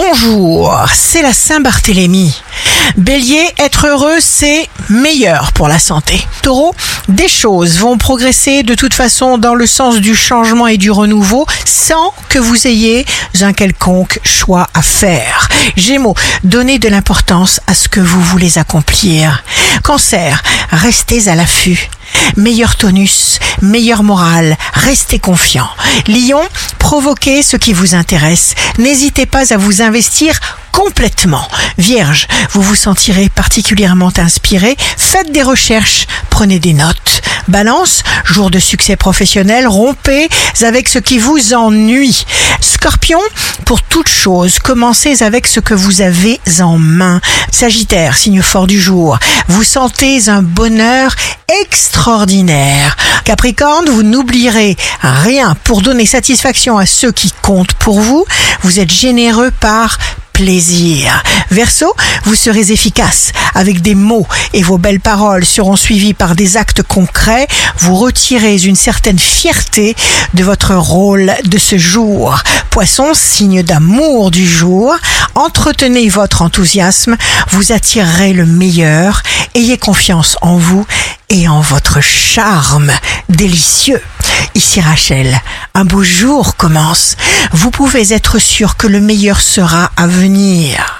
Bonjour, c'est la Saint-Barthélemy. Bélier, être heureux, c'est meilleur pour la santé. Taureau, des choses vont progresser de toute façon dans le sens du changement et du renouveau sans que vous ayez un quelconque choix à faire. Gémeaux, donnez de l'importance à ce que vous voulez accomplir. Cancer, restez à l'affût. Meilleur tonus, meilleure morale, restez confiant. Lion, provoquez ce qui vous intéresse. N'hésitez pas à vous investir complètement. Vierge, vous vous sentirez particulièrement inspiré. Faites des recherches, prenez des notes. Balance, jour de succès professionnel, rompez avec ce qui vous ennuie. Scorpion, pour toute chose, commencez avec ce que vous avez en main. Sagittaire, signe fort du jour, vous sentez un bonheur extraordinaire. Capricorne, vous n'oublierez rien pour donner satisfaction à ceux qui comptent pour vous. Vous êtes généreux par plaisir. Verseau, vous serez efficace avec des mots et vos belles paroles seront suivies par des actes concrets. Vous retirez une certaine fierté de votre rôle de ce jour. Poisson, signe d'amour du jour, entretenez votre enthousiasme, vous attirerez le meilleur, ayez confiance en vous et en votre charme délicieux. Ici Rachel, un beau jour commence. Vous pouvez être sûr que le meilleur sera à venir.